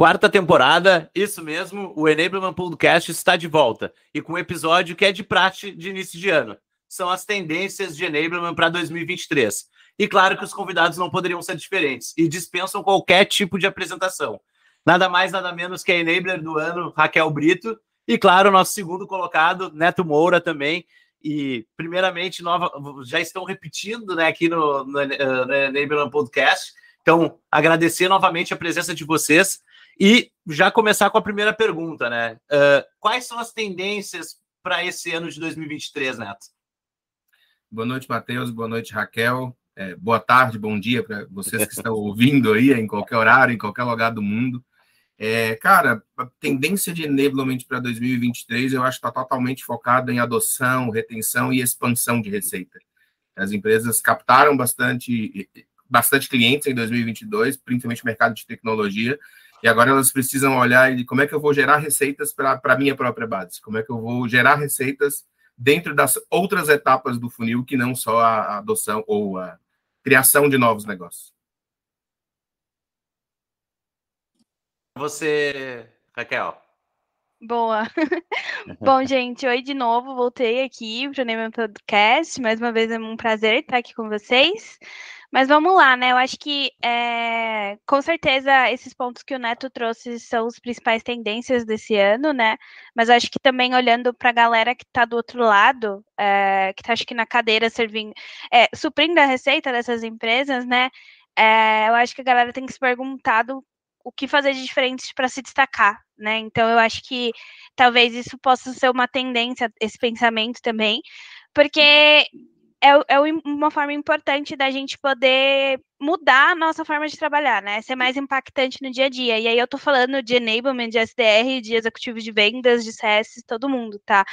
Quarta temporada, isso mesmo, o Enablement Podcast está de volta e com um episódio que é de praxe de início de ano. São as tendências de Enablement para 2023. E claro que os convidados não poderiam ser diferentes e dispensam qualquer tipo de apresentação. Nada mais, nada menos que a Enabler do ano, Raquel Brito, e claro, nosso segundo colocado, Neto Moura também. E primeiramente, nova, já estão repetindo né, aqui no, no, no Enablement Podcast. Então, agradecer novamente a presença de vocês e já começar com a primeira pergunta, né? Uh, quais são as tendências para esse ano de 2023, Neto? Boa noite, Matheus. Boa noite, Raquel. É, boa tarde, bom dia para vocês que estão ouvindo aí em qualquer horário, em qualquer lugar do mundo. É, cara, a tendência de enablement para 2023 eu acho que está totalmente focada em adoção, retenção e expansão de receita. As empresas captaram bastante, bastante clientes em 2022, principalmente mercado de tecnologia, e agora elas precisam olhar e como é que eu vou gerar receitas para a minha própria base, como é que eu vou gerar receitas dentro das outras etapas do funil que não só a adoção ou a criação de novos negócios. Você, Raquel. Boa. Bom, gente, oi de novo, voltei aqui para o Name Podcast. Mais uma vez é um prazer estar aqui com vocês. Mas vamos lá, né? Eu acho que é, com certeza esses pontos que o Neto trouxe são as principais tendências desse ano, né? Mas acho que também olhando para a galera que está do outro lado, é, que está acho que na cadeira servindo, é, suprindo a receita dessas empresas, né? É, eu acho que a galera tem que se perguntado o que fazer de diferente para se destacar, né? Então eu acho que talvez isso possa ser uma tendência, esse pensamento também, porque é, é uma forma importante da gente poder mudar a nossa forma de trabalhar, né? Ser mais impactante no dia a dia. E aí eu tô falando de enablement, de SDR, de executivo de vendas, de CS, todo mundo, tá?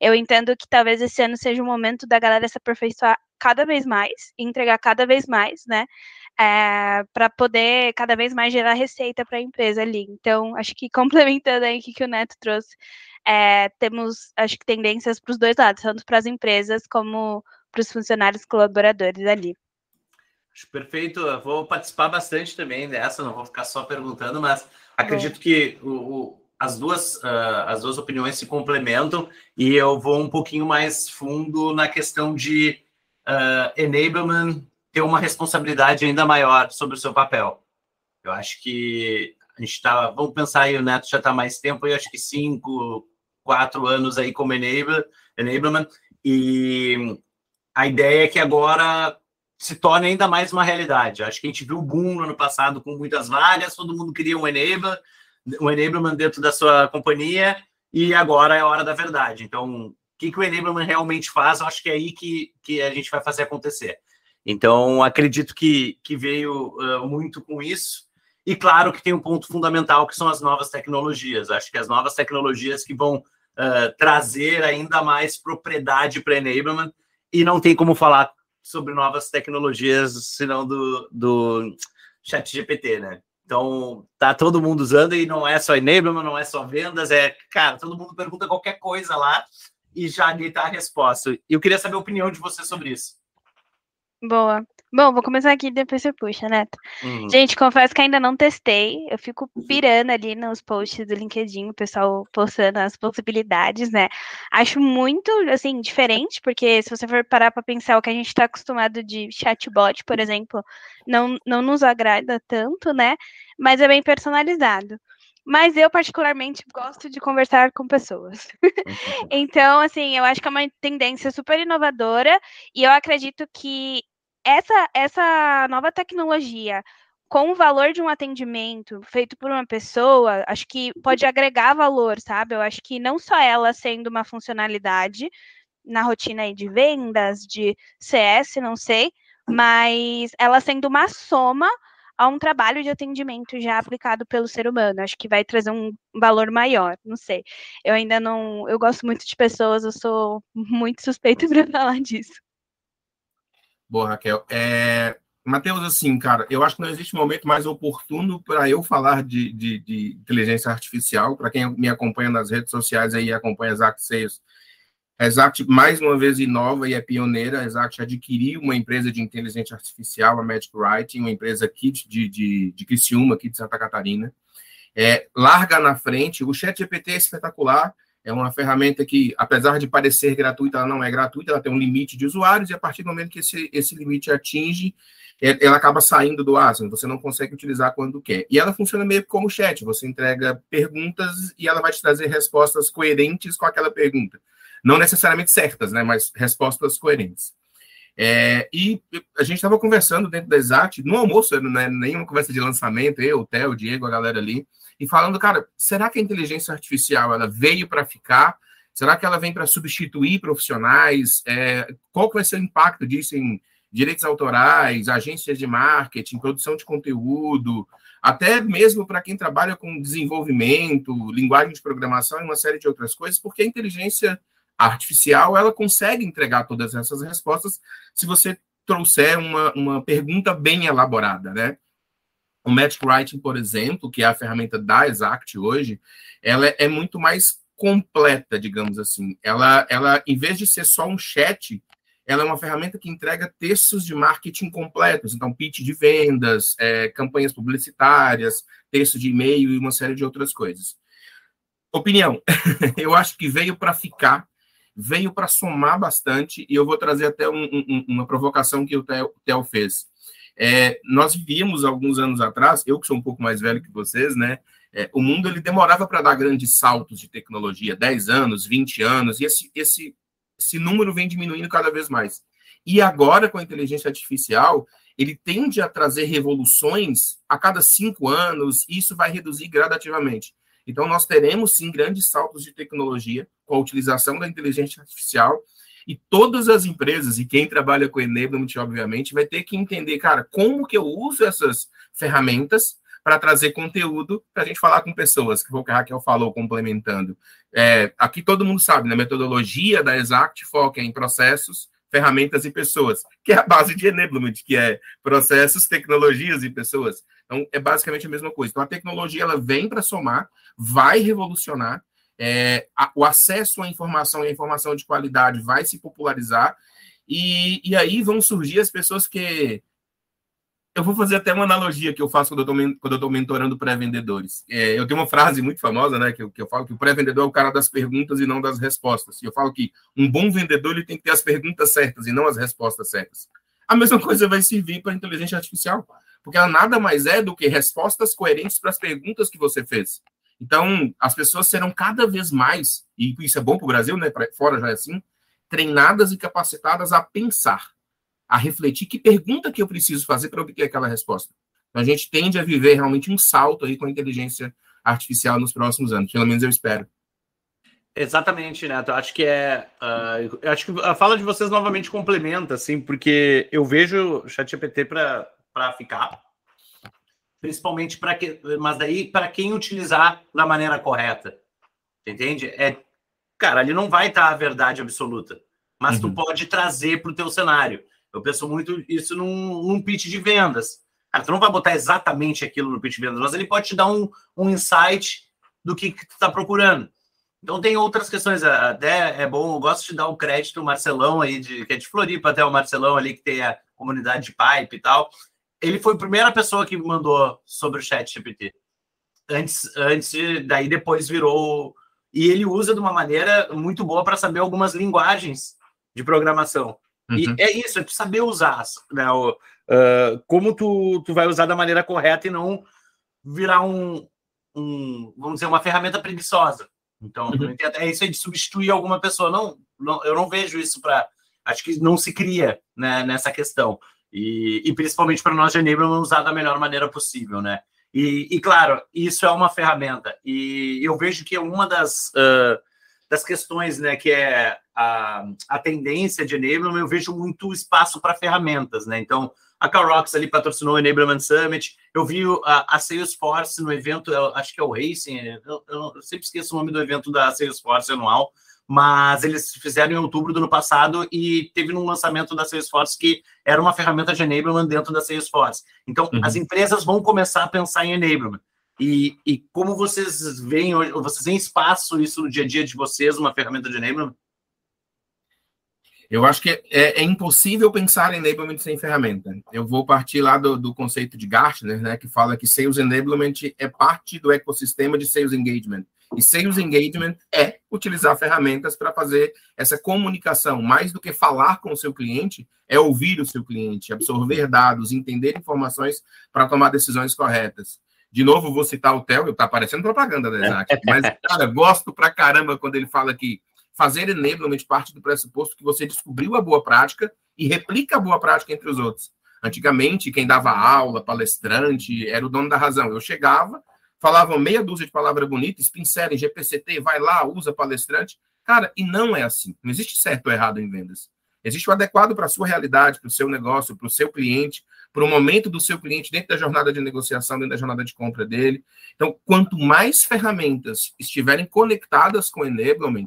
Eu entendo que talvez esse ano seja o momento da galera se aperfeiçoar cada vez mais, entregar cada vez mais, né? É, para poder cada vez mais gerar receita para a empresa ali. Então, acho que complementando aí o que o Neto trouxe, é, temos, acho que tendências para os dois lados, tanto para as empresas como para os funcionários colaboradores ali. Acho perfeito. Eu vou participar bastante também dessa, não vou ficar só perguntando, mas acredito que o, o, as, duas, uh, as duas opiniões se complementam e eu vou um pouquinho mais fundo na questão de uh, enablement ter uma responsabilidade ainda maior sobre o seu papel. Eu acho que a gente está, vamos pensar aí, o Neto já está mais tempo, eu acho que cinco, quatro anos aí como enabler, enablement, e a ideia é que agora se torne ainda mais uma realidade. Acho que a gente viu o boom no ano passado com muitas vagas, todo mundo queria um enabler, um enablement dentro da sua companhia, e agora é a hora da verdade. Então, o que, que o enablement realmente faz? Eu acho que é aí que, que a gente vai fazer acontecer. Então, acredito que, que veio uh, muito com isso. E claro que tem um ponto fundamental que são as novas tecnologias. Acho que as novas tecnologias que vão uh, trazer ainda mais propriedade para enablement e não tem como falar sobre novas tecnologias senão do, do chat GPT, né? Então, tá todo mundo usando e não é só enablement, não é só vendas, é, cara, todo mundo pergunta qualquer coisa lá e já ali tá a resposta. Eu queria saber a opinião de você sobre isso. Boa. Bom, vou começar aqui depois você puxa, Neto. Uhum. Gente, confesso que ainda não testei. Eu fico pirando ali nos posts do LinkedIn, o pessoal postando as possibilidades, né? Acho muito, assim, diferente, porque se você for parar para pensar o que a gente está acostumado de chatbot, por exemplo, não, não nos agrada tanto, né? Mas é bem personalizado. Mas eu, particularmente, gosto de conversar com pessoas. Então, assim, eu acho que é uma tendência super inovadora e eu acredito que essa, essa nova tecnologia com o valor de um atendimento feito por uma pessoa, acho que pode agregar valor, sabe? Eu acho que não só ela sendo uma funcionalidade na rotina aí de vendas, de CS, não sei, mas ela sendo uma soma a um trabalho de atendimento já aplicado pelo ser humano. Acho que vai trazer um valor maior, não sei. Eu ainda não, eu gosto muito de pessoas, eu sou muito suspeito para falar disso. Boa, Raquel. É, Matheus, assim, cara, eu acho que não existe momento mais oportuno para eu falar de, de, de inteligência artificial. Para quem me acompanha nas redes sociais aí, acompanha as Sales, a Exact, mais uma vez, inova e é pioneira. A Exact adquiriu uma empresa de inteligência artificial, a Magic Writing, uma empresa aqui de, de, de Criciúma, aqui de Santa Catarina. é, larga na frente. O Chat GPT é espetacular, é uma ferramenta que, apesar de parecer gratuita, ela não é gratuita, ela tem um limite de usuários, e a partir do momento que esse, esse limite atinge, é, ela acaba saindo do assim, você não consegue utilizar quando quer. E ela funciona meio como chat, você entrega perguntas e ela vai te trazer respostas coerentes com aquela pergunta. Não necessariamente certas, né, mas respostas coerentes. É, e a gente estava conversando dentro da Exact, no almoço, não é nenhuma conversa de lançamento, eu, o Theo, o Diego, a galera ali, e falando, cara, será que a inteligência artificial ela veio para ficar? Será que ela vem para substituir profissionais? É, qual que vai ser o impacto disso em direitos autorais, agências de marketing, produção de conteúdo, até mesmo para quem trabalha com desenvolvimento, linguagem de programação e uma série de outras coisas, porque a inteligência artificial ela consegue entregar todas essas respostas se você trouxer uma, uma pergunta bem elaborada, né? O Magic Writing, por exemplo, que é a ferramenta da Exact hoje, ela é muito mais completa, digamos assim. Ela, ela, em vez de ser só um chat, ela é uma ferramenta que entrega textos de marketing completos, então pitch de vendas, é, campanhas publicitárias, texto de e-mail e uma série de outras coisas. Opinião, eu acho que veio para ficar, veio para somar bastante, e eu vou trazer até um, um, uma provocação que o Theo fez. É, nós vivíamos alguns anos atrás, eu que sou um pouco mais velho que vocês, né? É, o mundo ele demorava para dar grandes saltos de tecnologia, 10 anos, 20 anos, e esse, esse, esse número vem diminuindo cada vez mais. E agora, com a inteligência artificial, ele tende a trazer revoluções a cada cinco anos, e isso vai reduzir gradativamente. Então, nós teremos sim grandes saltos de tecnologia com a utilização da inteligência artificial, e todas as empresas, e quem trabalha com enablement, obviamente, vai ter que entender, cara, como que eu uso essas ferramentas para trazer conteúdo para a gente falar com pessoas, que foi o que a Raquel falou, complementando. É, aqui todo mundo sabe, na né, metodologia da Exact foca em processos, ferramentas e pessoas, que é a base de enablement, que é processos, tecnologias e pessoas. Então, é basicamente a mesma coisa. Então, a tecnologia ela vem para somar, vai revolucionar, é, a, o acesso à informação e a informação de qualidade vai se popularizar, e, e aí vão surgir as pessoas que. Eu vou fazer até uma analogia que eu faço quando eu estou mentorando pré-vendedores. É, eu tenho uma frase muito famosa, né, que eu, que eu falo que o pré-vendedor é o cara das perguntas e não das respostas. E eu falo que um bom vendedor ele tem que ter as perguntas certas e não as respostas certas. A mesma coisa vai servir para a inteligência artificial, porque ela nada mais é do que respostas coerentes para as perguntas que você fez. Então, as pessoas serão cada vez mais, e isso é bom para o Brasil, né? Pra fora já é assim, treinadas e capacitadas a pensar, a refletir que pergunta que eu preciso fazer para obter aquela resposta. Então, a gente tende a viver realmente um salto aí com a inteligência artificial nos próximos anos, pelo menos eu espero. Exatamente, Neto. Acho que é. Uh, acho que a fala de vocês novamente complementa, assim, porque eu vejo o ChatGPT para ficar principalmente para que, mas daí para quem utilizar da maneira correta, entende? É, cara, ali não vai estar a verdade absoluta, mas uhum. tu pode trazer para o teu cenário. Eu penso muito isso num, num pitch de vendas. Cara, tu não vai botar exatamente aquilo no pitch de vendas, mas ele pode te dar um, um insight do que, que tu está procurando. Então tem outras questões, até é bom, eu gosto de dar o um crédito ao Marcelão aí, de, que é de Floripa, até o Marcelão ali, que tem a comunidade de pipe e tal ele foi a primeira pessoa que me mandou sobre o chat GPT. Antes, antes, daí depois virou. E ele usa de uma maneira muito boa para saber algumas linguagens de programação. Uhum. E é isso, é tu saber usar, né? O, uh, como tu, tu vai usar da maneira correta e não virar um, um vamos dizer, uma ferramenta preguiçosa. Então, uhum. é isso aí de substituir alguma pessoa. Não, não eu não vejo isso para. Acho que não se cria né, nessa questão. E, e principalmente para nós de enablement usar da melhor maneira possível, né? E, e, claro, isso é uma ferramenta. E eu vejo que uma das, uh, das questões, né, que é a, a tendência de enablement, eu vejo muito espaço para ferramentas, né? Então, a Carrox ali patrocinou o Enablement Summit. Eu vi a, a Salesforce no evento, eu, acho que é o Racing, eu, eu, sempre esqueço o nome do evento da Salesforce anual, mas eles fizeram em outubro do ano passado e teve um lançamento da Salesforce que era uma ferramenta de enablement dentro da Salesforce. Então, uhum. as empresas vão começar a pensar em enablement. E, e como vocês veem, vocês têm espaço isso no dia a dia de vocês, uma ferramenta de enablement? Eu acho que é, é, impossível pensar em enablement sem ferramenta. Eu vou partir lá do, do, conceito de Gartner, né, que fala que sales enablement é parte do ecossistema de sales engagement. E sales engagement é utilizar ferramentas para fazer essa comunicação. Mais do que falar com o seu cliente, é ouvir o seu cliente, absorver dados, entender informações para tomar decisões corretas. De novo, vou citar o Theo, está parecendo propaganda da Exact, mas, cara, gosto pra caramba quando ele fala que fazer enablement parte do pressuposto que você descobriu a boa prática e replica a boa prática entre os outros. Antigamente, quem dava aula, palestrante, era o dono da razão. Eu chegava, falava meia dúzia de palavras bonitas, pincel GPCT, vai lá, usa palestrante. Cara, e não é assim. Não existe certo ou errado em vendas. Existe o adequado para a sua realidade, para o seu negócio, para o seu cliente, para o momento do seu cliente dentro da jornada de negociação, dentro da jornada de compra dele. Então, quanto mais ferramentas estiverem conectadas com o enablement,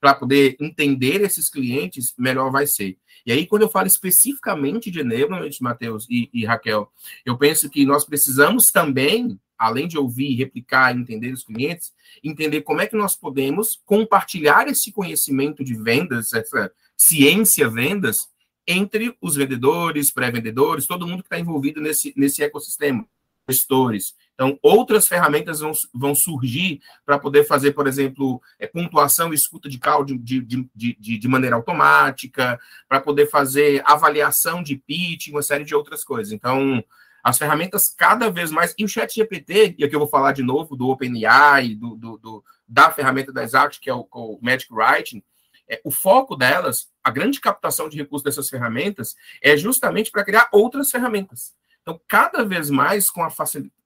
para poder entender esses clientes, melhor vai ser. E aí, quando eu falo especificamente de enablement, Matheus e, e, Raquel, eu penso que nós precisamos também, além de ouvir, replicar, entender os clientes, entender como é que nós podemos compartilhar esse conhecimento de vendas, essa ciência vendas, entre os vendedores, pré-vendedores, todo mundo que está envolvido nesse, nesse ecossistema, gestores, então, outras ferramentas vão, vão surgir para poder fazer, por exemplo, é, pontuação e escuta de call de, de, de, de maneira automática, para poder fazer avaliação de pitch, uma série de outras coisas. Então, as ferramentas cada vez mais. E o Chat GPT, e aqui eu vou falar de novo do OpenAI, do, do, do da ferramenta da Exact, que é o, o Magic Writing, é, o foco delas, a grande captação de recursos dessas ferramentas, é justamente para criar outras ferramentas. Então, cada vez mais, com a,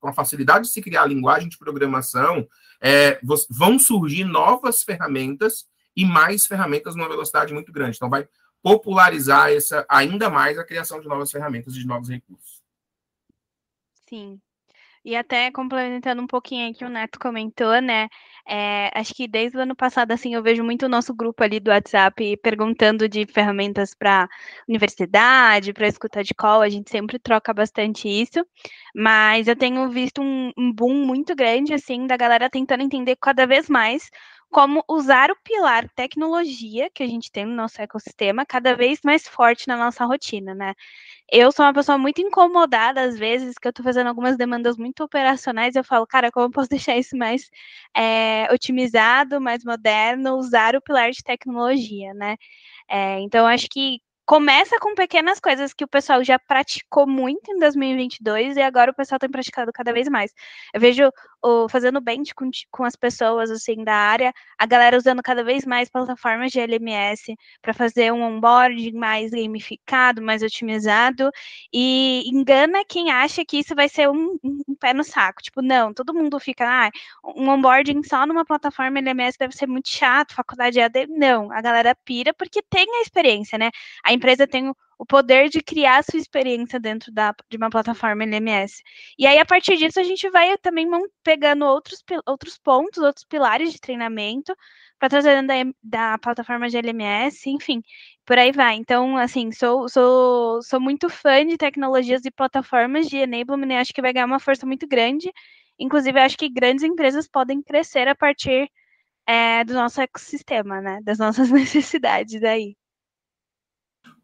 com a facilidade de se criar linguagem de programação, é, vão surgir novas ferramentas e mais ferramentas numa velocidade muito grande. Então, vai popularizar essa, ainda mais a criação de novas ferramentas e de novos recursos. Sim. E até complementando um pouquinho aí que o Neto comentou, né? É, acho que desde o ano passado, assim, eu vejo muito o nosso grupo ali do WhatsApp perguntando de ferramentas para universidade, para escuta de call, a gente sempre troca bastante isso, mas eu tenho visto um, um boom muito grande, assim, da galera tentando entender cada vez mais como usar o pilar tecnologia que a gente tem no nosso ecossistema cada vez mais forte na nossa rotina, né? Eu sou uma pessoa muito incomodada, às vezes, que eu estou fazendo algumas demandas muito operacionais, eu falo, cara, como eu posso deixar isso mais é, otimizado, mais moderno, usar o pilar de tecnologia, né? É, então, acho que começa com pequenas coisas que o pessoal já praticou muito em 2022 e agora o pessoal tem praticado cada vez mais. Eu vejo fazendo bench com, com as pessoas assim da área, a galera usando cada vez mais plataformas de LMS para fazer um onboarding mais gamificado, mais otimizado e engana quem acha que isso vai ser um, um pé no saco. Tipo, não, todo mundo fica, ah, um onboarding só numa plataforma LMS deve ser muito chato, faculdade AD. Não, a galera pira porque tem a experiência, né? A empresa tem o, poder de criar sua experiência dentro da, de uma plataforma LMS. E aí, a partir disso, a gente vai também pegando outros, outros pontos, outros pilares de treinamento para trazer da, da plataforma de LMS, enfim, por aí vai. Então, assim, sou, sou, sou muito fã de tecnologias e plataformas de enablement e acho que vai ganhar uma força muito grande. Inclusive, acho que grandes empresas podem crescer a partir é, do nosso ecossistema, né? Das nossas necessidades aí.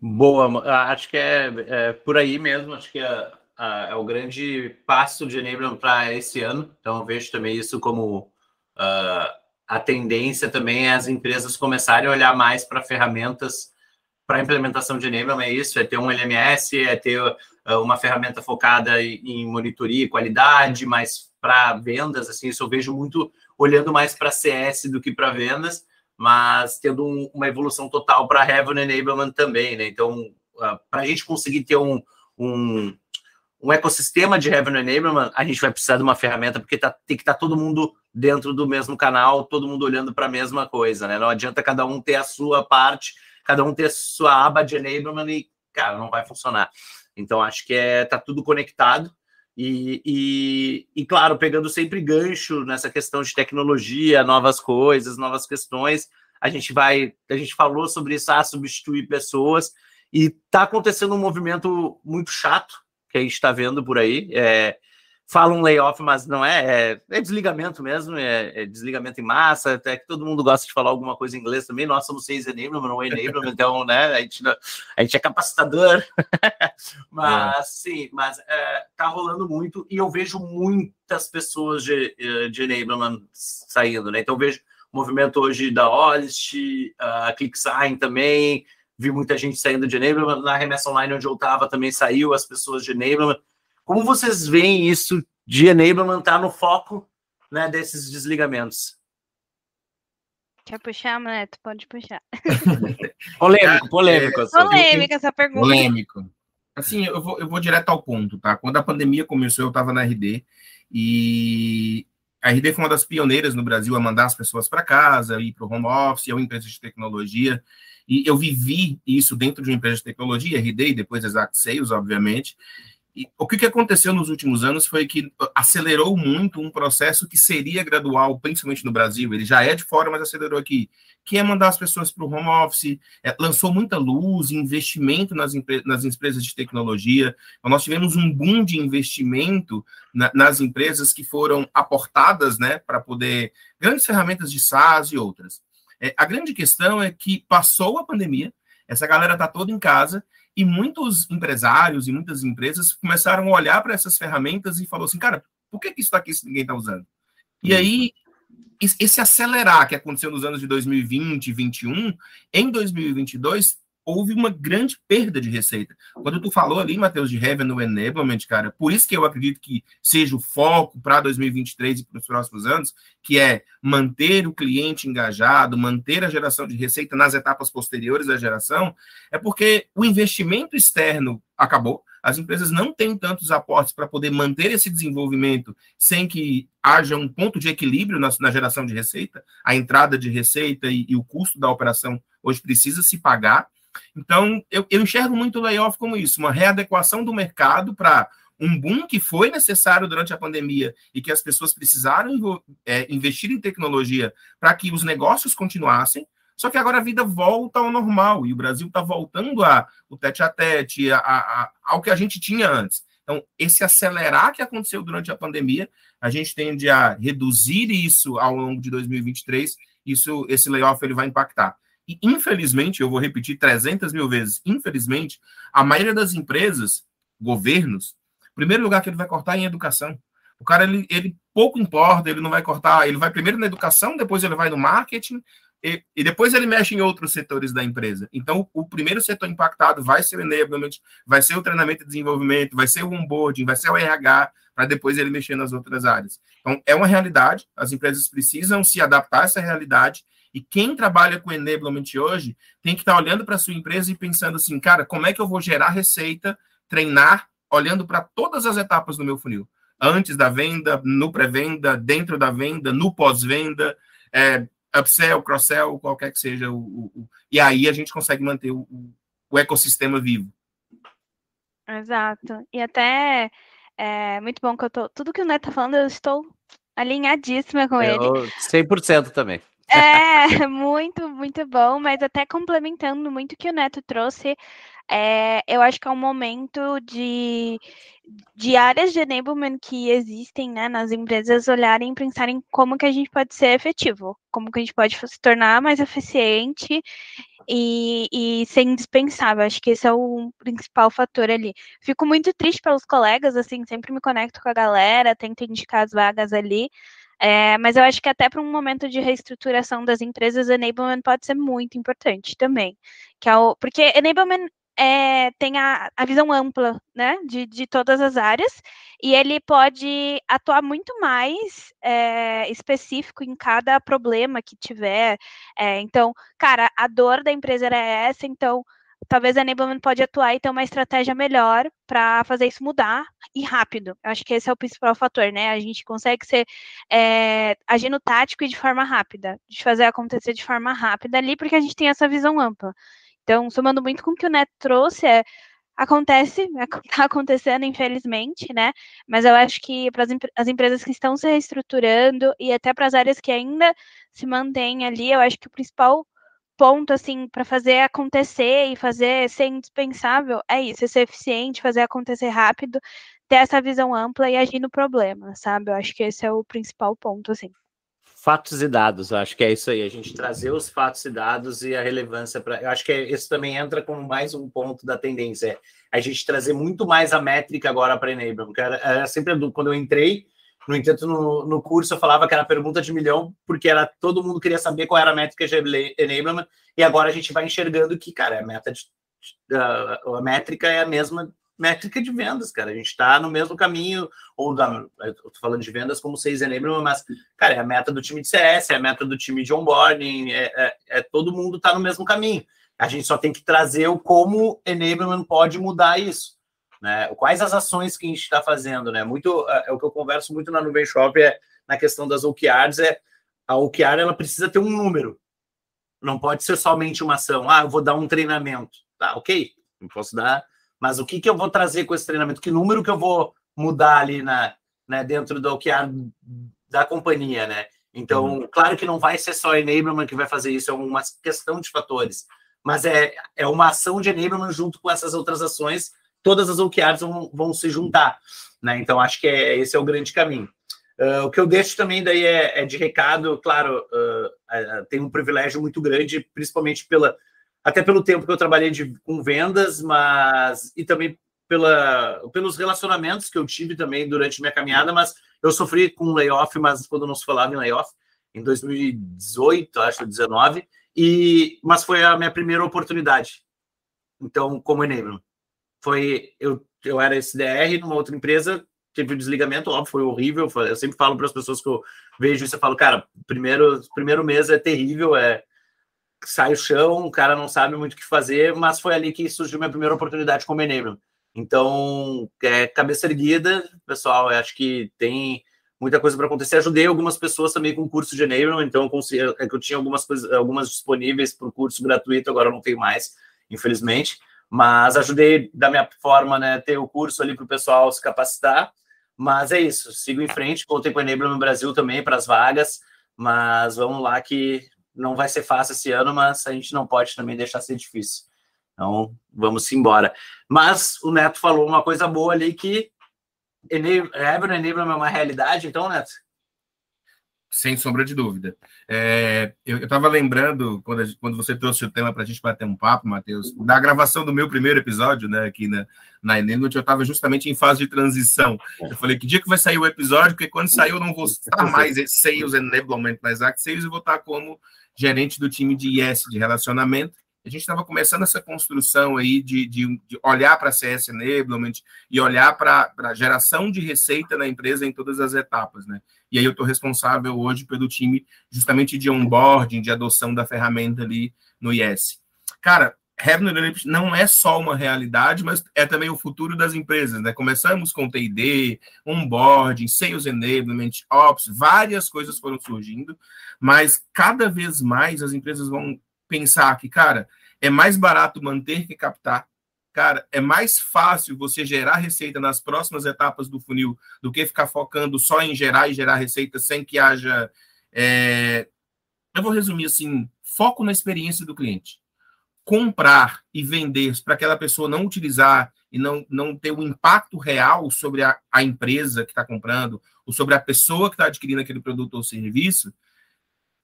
Boa, acho que é, é, por aí mesmo, acho que é, é o grande passo de enablement para esse ano. Então, vejo também isso como uh, a tendência também é as empresas começarem a olhar mais para ferramentas para implementação de enablement, é isso, é ter um LMS, é ter uh, uma ferramenta focada em monitoria e qualidade, mas para vendas, assim, isso eu vejo muito olhando mais para CS do que para vendas, mas tendo um, uma evolução total para Revenue Enablement também, né? Então, uh, para a gente conseguir ter um, um, um, ecossistema de Revenue Enablement, a gente vai precisar de uma ferramenta, porque tá, tem que estar tá todo mundo dentro do mesmo canal, todo mundo olhando para a mesma coisa, né? Não adianta cada um ter a sua parte, cada um ter a sua aba de enablement e, cara, não vai funcionar. Então, acho que é, tá tudo conectado. E, e, e, claro, pegando sempre gancho nessa questão de tecnologia, novas coisas, novas questões, a gente vai, a gente falou sobre isso, ah, substituir pessoas, e está acontecendo um movimento muito chato que a gente está vendo por aí. É, falam layoff, mas não é, é, é desligamento mesmo, é, é, desligamento em massa, até que todo mundo gosta de falar alguma coisa em inglês também, nós somos seis enablement, não é enablement, então, né, a gente, a gente é capacitador, mas é. sim, mas é, tá rolando muito e eu vejo muitas pessoas de, de enablement saindo, né, então eu vejo movimento hoje da Olist, a ClickSign também, vi muita gente saindo de enablement, na remessa online onde eu estava também saiu as pessoas de enablement, como vocês veem isso de enablement estar tá no foco né, desses desligamentos? Quer puxar, Neto? Pode puxar. polêmico, polêmico. Assim. Polêmica essa pergunta. Polêmico. Assim, eu vou, eu vou direto ao ponto, tá? Quando a pandemia começou, eu estava na RD e a RD foi uma das pioneiras no Brasil a mandar as pessoas para casa, ir para o home office, é uma empresa de tecnologia. E eu vivi isso dentro de uma empresa de tecnologia, RD e depois Exact Sales, obviamente. O que, que aconteceu nos últimos anos foi que acelerou muito um processo que seria gradual, principalmente no Brasil. Ele já é de fora, mas acelerou aqui, que é mandar as pessoas para o home office, é, lançou muita luz, investimento nas, nas empresas de tecnologia. Então, nós tivemos um boom de investimento na, nas empresas que foram aportadas né, para poder grandes ferramentas de SaaS e outras. É, a grande questão é que passou a pandemia, essa galera está toda em casa e muitos empresários e muitas empresas começaram a olhar para essas ferramentas e falou assim, cara, por que, que isso está aqui se ninguém está usando? E aí, esse acelerar que aconteceu nos anos de 2020 e 2021, em 2022, houve uma grande perda de receita. Quando tu falou ali, Matheus, de Revenue Enablement, cara, por isso que eu acredito que seja o foco para 2023 e para os próximos anos, que é manter o cliente engajado, manter a geração de receita nas etapas posteriores da geração, é porque o investimento externo acabou, as empresas não têm tantos aportes para poder manter esse desenvolvimento sem que haja um ponto de equilíbrio na, na geração de receita, a entrada de receita e, e o custo da operação hoje precisa se pagar. Então, eu, eu enxergo muito o layoff como isso, uma readequação do mercado para um boom que foi necessário durante a pandemia e que as pessoas precisaram é, investir em tecnologia para que os negócios continuassem. Só que agora a vida volta ao normal e o Brasil está voltando a o tete a tete, a, a, ao que a gente tinha antes. Então, esse acelerar que aconteceu durante a pandemia, a gente tende a reduzir isso ao longo de 2023. Isso, esse layoff ele vai impactar. E, infelizmente, eu vou repetir 300 mil vezes, infelizmente, a maioria das empresas, governos, primeiro lugar que ele vai cortar é em educação. O cara, ele, ele pouco importa, ele não vai cortar, ele vai primeiro na educação, depois ele vai no marketing, e, e, depois ele mexe em outros setores da empresa. Então, o, o, primeiro setor impactado vai ser o enablement, vai ser o treinamento e desenvolvimento, vai ser o onboarding, vai ser o RH, para depois ele mexer nas outras áreas. Então, é uma realidade, as empresas precisam se adaptar a essa realidade e quem trabalha com enablement hoje tem que estar tá olhando para a sua empresa e pensando assim, cara, como é que eu vou gerar receita, treinar, olhando para todas as etapas do meu funil. Antes da venda, no pré-venda, dentro da venda, no pós-venda, é, upsell, cross-sell, qualquer que seja o, o, o, E aí a gente consegue manter o, o ecossistema vivo. Exato. E até é muito bom que eu tô. Tudo que o Neto tá falando, eu estou alinhadíssima com eu, ele. 100% também. É, muito, muito bom, mas até complementando muito o que o Neto trouxe, é, eu acho que é um momento de, de áreas de enablement que existem né, nas empresas olharem e pensarem como que a gente pode ser efetivo, como que a gente pode se tornar mais eficiente e, e ser indispensável. Acho que esse é o principal fator ali. Fico muito triste pelos colegas, assim, sempre me conecto com a galera, tento indicar as vagas ali, é, mas eu acho que até para um momento de reestruturação das empresas, enablement pode ser muito importante também. Que é o, porque enablement é, tem a, a, visão ampla né, de, de todas as áreas, e ele pode atuar muito mais é, específico em cada problema que tiver. É, então, cara, a dor da empresa era essa, então talvez a Enablement pode atuar e ter uma estratégia melhor para fazer isso mudar e rápido. Eu acho que esse é o principal fator, né? A gente consegue ser é, agindo tático e de forma rápida, de fazer acontecer de forma rápida ali, porque a gente tem essa visão ampla. Então, somando muito com o que o Neto trouxe, é, acontece, está acontecendo, infelizmente, né? Mas eu acho que para as empresas que estão se reestruturando e até para as áreas que ainda se mantêm ali, eu acho que o principal ponto, assim, para fazer acontecer e fazer ser indispensável é isso, é ser eficiente, fazer acontecer rápido, ter essa visão ampla e agir no problema, sabe? Eu acho que esse é o principal ponto, assim. Fatos e dados, eu acho que é isso aí, a gente trazer os fatos e dados e a relevância para. Eu acho que isso também entra como mais um ponto da tendência, é a gente trazer muito mais a métrica agora para Enable. Era, era sempre quando eu entrei, no entanto, no, no curso eu falava que era pergunta de milhão, porque era todo mundo queria saber qual era a métrica de enablement, e agora a gente vai enxergando que, cara, a meta de, a, a métrica é a mesma métrica de vendas, cara. A gente está no mesmo caminho, ou da, eu tô falando de vendas como vocês enablement, mas, cara, é a meta do time de CS, é a meta do time de onboarding, é, é, é todo mundo está no mesmo caminho. A gente só tem que trazer o como enablement pode mudar isso. Né? Quais as ações que a gente está fazendo, né? Muito é, é o que eu converso muito na Nuvem Shop é na questão das OKRs, é a OKR ela precisa ter um número. Não pode ser somente uma ação. Ah, eu vou dar um treinamento. Tá, ok, não posso dar, mas o que, que eu vou trazer com esse treinamento? Que número que eu vou mudar ali na, né, dentro do OKR da companhia, né? Então, uhum. claro que não vai ser só enablement que vai fazer isso, é uma questão de fatores. Mas é, é uma ação de enablement junto com essas outras ações todas as OKRs vão, vão se juntar. Né? Então, acho que é, esse é o grande caminho. Uh, o que eu deixo também daí é, é de recado, claro, uh, uh, tem um privilégio muito grande, principalmente pela até pelo tempo que eu trabalhei de, com vendas, mas e também pela, pelos relacionamentos que eu tive também durante minha caminhada, mas eu sofri com layoff, mas quando não se falava em layoff, em 2018, acho, 19, e mas foi a minha primeira oportunidade. Então, como enabler foi eu, eu era SDR numa outra empresa, teve o um desligamento, óbvio, foi horrível. Eu sempre falo para as pessoas que eu vejo isso, eu falo, cara, primeiro, primeiro mês é terrível, é sai o chão, o cara não sabe muito o que fazer, mas foi ali que surgiu minha primeira oportunidade como enabler. Então, é, cabeça erguida, pessoal, acho que tem muita coisa para acontecer. Ajudei algumas pessoas também com curso de enablement, então eu, consegui, é que eu tinha algumas coisas, algumas disponíveis para o curso gratuito, agora não tenho mais, infelizmente mas ajudei da minha forma, né, ter o curso ali para o pessoal se capacitar. Mas é isso, sigo em frente, voltei para no Brasil também para as vagas, mas vamos lá que não vai ser fácil esse ano, mas a gente não pode também deixar ser difícil. Então, vamos embora. Mas o Neto falou uma coisa boa ali que Enable, Enable é uma realidade, então, Neto? Sem sombra de dúvida. É, eu estava lembrando, quando, quando você trouxe o tema para a gente bater um papo, Matheus, da gravação do meu primeiro episódio, né, aqui na, na Enenot, eu estava justamente em fase de transição. Eu falei, que dia que vai sair o episódio? Porque quando sair eu não vou estar mais Sales Enablement nas Act Sales, eu vou estar como gerente do time de IS, de relacionamento, a gente estava começando essa construção aí de, de, de olhar para CS Enablement e olhar para a geração de receita na empresa em todas as etapas, né? E aí eu estou responsável hoje pelo time justamente de onboarding, de adoção da ferramenta ali no IS. Cara, Revenue Analytics não é só uma realidade, mas é também o futuro das empresas, né? Começamos com T&D, onboarding, Sales Enablement, Ops, várias coisas foram surgindo, mas cada vez mais as empresas vão pensar que, cara, é mais barato manter que captar. Cara, é mais fácil você gerar receita nas próximas etapas do funil do que ficar focando só em gerar e gerar receita sem que haja. É... Eu vou resumir assim: foco na experiência do cliente. Comprar e vender para aquela pessoa não utilizar e não, não ter um impacto real sobre a, a empresa que está comprando ou sobre a pessoa que está adquirindo aquele produto ou serviço,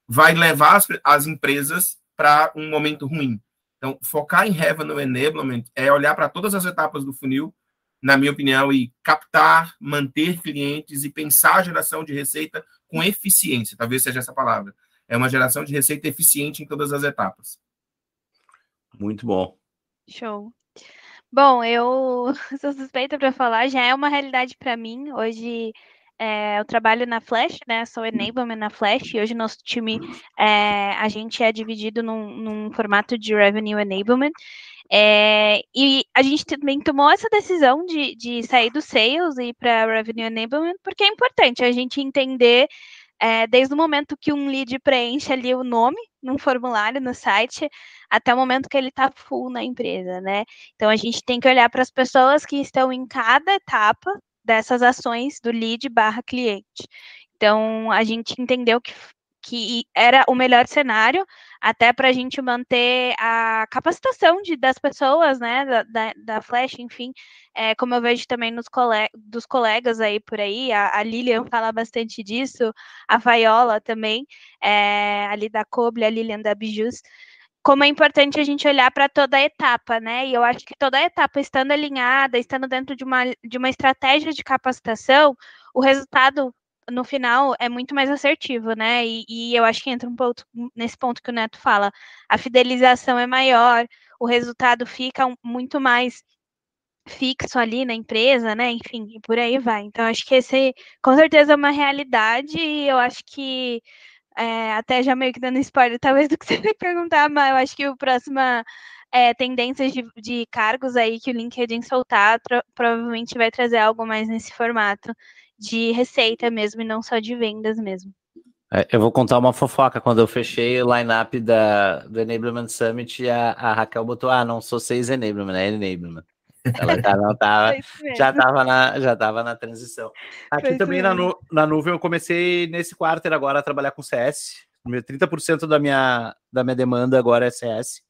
vai levar as, as empresas para um momento ruim. Então, focar em Revenue Enablement é olhar para todas as etapas do funil, na minha opinião, e captar, manter clientes e pensar a geração de receita com eficiência, talvez seja essa palavra. É uma geração de receita eficiente em todas as etapas. Muito bom. Show. Bom, eu sou suspeita para falar, já é uma realidade para mim. Hoje é, eu trabalho na Flash, né? Sou enablement na Flash e hoje nosso time é, a gente é dividido num, num, formato de revenue enablement. É, e a gente também tomou essa decisão de, de sair do sales e ir para revenue enablement, porque é importante a gente entender é, desde o momento que um lead preenche ali o nome num formulário no site até o momento que ele está full na empresa, né? Então a gente tem que olhar para as pessoas que estão em cada etapa dessas ações do lead barra cliente. Então, a gente entendeu que, que era o melhor cenário, até para a gente manter a capacitação de, das pessoas, né, da, da, da Flash, enfim, é, como eu vejo também nos coleg dos colegas aí por aí, a, a, Lilian fala bastante disso, a Vaiola também, é, ali da Coble, a Lilian da Bijus, como é importante a gente olhar para toda a etapa, né? E eu acho que toda a etapa estando alinhada, estando dentro de uma, de uma estratégia de capacitação, o resultado no final é muito mais assertivo, né? E, e, eu acho que entra um ponto nesse ponto que o Neto fala. A fidelização é maior, o resultado fica muito mais fixo ali na empresa, né? Enfim, e por aí vai. Então, acho que esse com certeza é uma realidade, e eu acho que é, até já meio que dando spoiler, talvez do que você vai perguntar, mas eu acho que o próximo é, tendências de, de, cargos aí que o LinkedIn soltar, provavelmente vai trazer algo mais nesse formato de receita mesmo e não só de vendas mesmo. É, eu vou contar uma fofoca. Quando eu fechei o line-up da, do Enablement Summit, a, a, Raquel botou: Ah, não sou seis Enablement, é Enablement. Ela tá, não tava, já estava na, já tava na transição. Aqui Foi também na, nu, na nuvem eu comecei nesse quarto agora a trabalhar com CS. 30% da minha, da minha demanda agora é CS.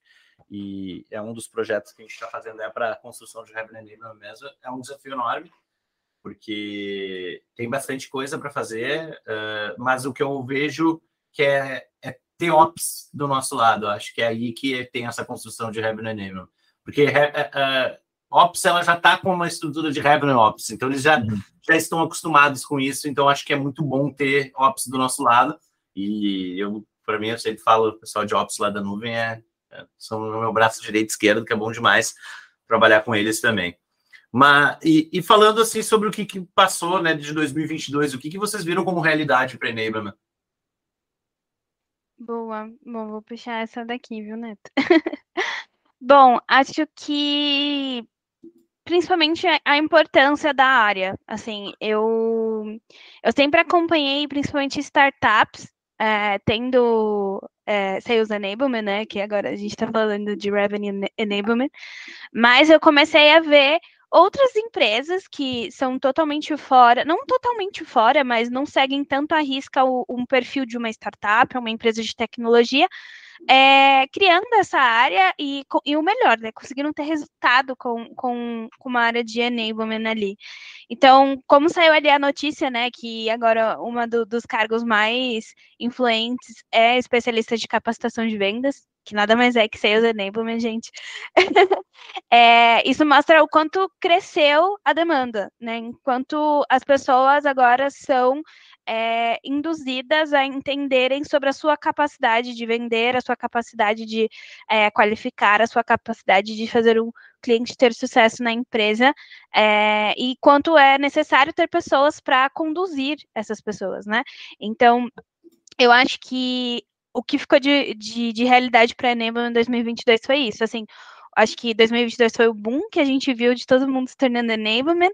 E é um dos projetos que a gente está fazendo é para construção de Revenue Enablement mesmo. É um desafio enorme porque tem bastante coisa para fazer, uh, mas o que eu vejo que é, é ter ops do nosso lado. Acho que é aí que tem essa construção de revenue enablement. Porque uh, ops ela já está com uma estrutura de revenue ops, então eles já, uhum. já estão acostumados com isso. Então acho que é muito bom ter ops do nosso lado. E eu, para mim, eu sempre falo, o pessoal de ops lá da nuvem é, é são o meu braço direito e esquerdo, que é bom demais trabalhar com eles também. Mas, e, e, falando assim sobre o que, que, passou né, de 2022, o que, que vocês viram como realidade para Enablement? Boa, bom, vou puxar essa daqui, viu, Neto? bom, acho que principalmente a importância da área. Assim, eu, eu sempre acompanhei principalmente startups é, tendo é, Sales Enablement, né? Que agora a gente está falando de Revenue Enablement, mas eu comecei a ver outras empresas que são totalmente fora, não totalmente fora, mas não seguem tanto a risca um perfil de uma startup, uma empresa de tecnologia, é, criando essa área e, e, o melhor, né? Conseguiram ter resultado com, com, com uma área de enablement ali. Então, como saiu ali a notícia, né, que agora uma do, dos cargos mais influentes é especialista de capacitação de vendas, que nada mais é que Sales Enablement, gente. é, isso mostra o quanto cresceu a demanda, né? Enquanto as pessoas agora são é, induzidas a entenderem sobre a sua capacidade de vender, a sua capacidade de é, qualificar, a sua capacidade de fazer um cliente ter sucesso na empresa é, e quanto é necessário ter pessoas para conduzir essas pessoas, né? Então, eu acho que o que ficou de, de, de realidade para a Enable em 2022 foi isso, assim, acho que 2022 foi o boom que a gente viu de todo mundo se tornando enablement.